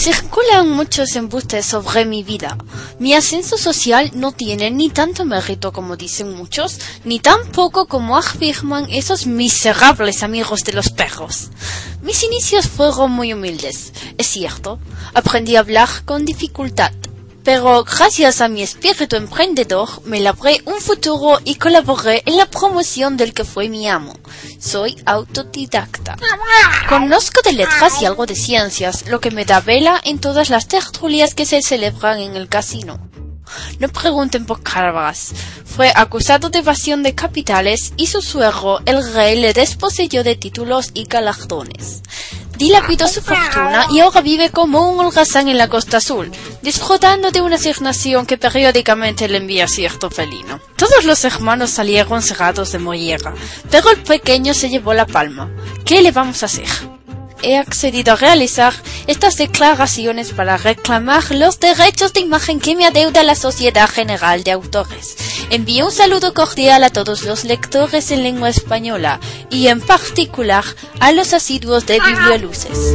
Circulan muchos embustes sobre mi vida. Mi ascenso social no tiene ni tanto mérito como dicen muchos, ni tan poco como afirman esos miserables amigos de los perros. Mis inicios fueron muy humildes, es cierto. Aprendí a hablar con dificultad. Pero gracias a mi espíritu emprendedor me labré un futuro y colaboré en la promoción del que fue mi amo. Soy autodidacta. Conozco de letras y algo de ciencias, lo que me da vela en todas las tertulias que se celebran en el casino. No pregunten por Carvas. Fue acusado de evasión de capitales y su suegro, el rey, le desposeyó de títulos y galardones dilapidó su fortuna y ahora vive como un holgazán en la Costa Azul, disfrutando de una asignación que periódicamente le envía cierto felino. Todos los hermanos salieron cerrados de mollera, pero el pequeño se llevó la palma. ¿Qué le vamos a hacer? he accedido a realizar estas declaraciones para reclamar los derechos de imagen que me adeuda la Sociedad General de Autores. Envío un saludo cordial a todos los lectores en lengua española y en particular a los asiduos de Biblioluces.